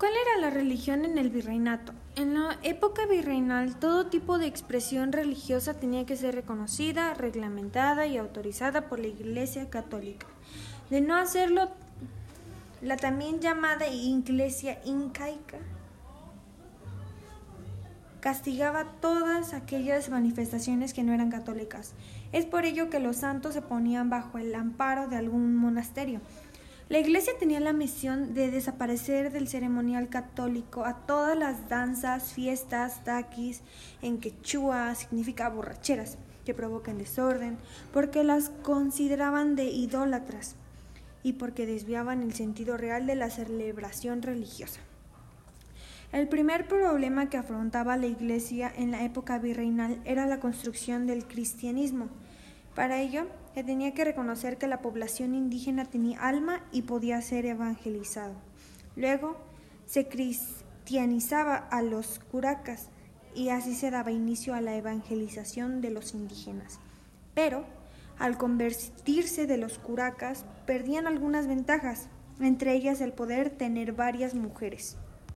¿Cuál era la religión en el virreinato? En la época virreinal, todo tipo de expresión religiosa tenía que ser reconocida, reglamentada y autorizada por la Iglesia Católica. De no hacerlo, la también llamada Iglesia incaica castigaba todas aquellas manifestaciones que no eran católicas. Es por ello que los santos se ponían bajo el amparo de algún monasterio. La iglesia tenía la misión de desaparecer del ceremonial católico a todas las danzas, fiestas, taquis, en quechua significa borracheras, que provocan desorden, porque las consideraban de idólatras y porque desviaban el sentido real de la celebración religiosa. El primer problema que afrontaba la Iglesia en la época virreinal era la construcción del cristianismo. Para ello, se tenía que reconocer que la población indígena tenía alma y podía ser evangelizado. Luego, se cristianizaba a los curacas y así se daba inicio a la evangelización de los indígenas. Pero, al convertirse de los curacas, perdían algunas ventajas, entre ellas el poder tener varias mujeres.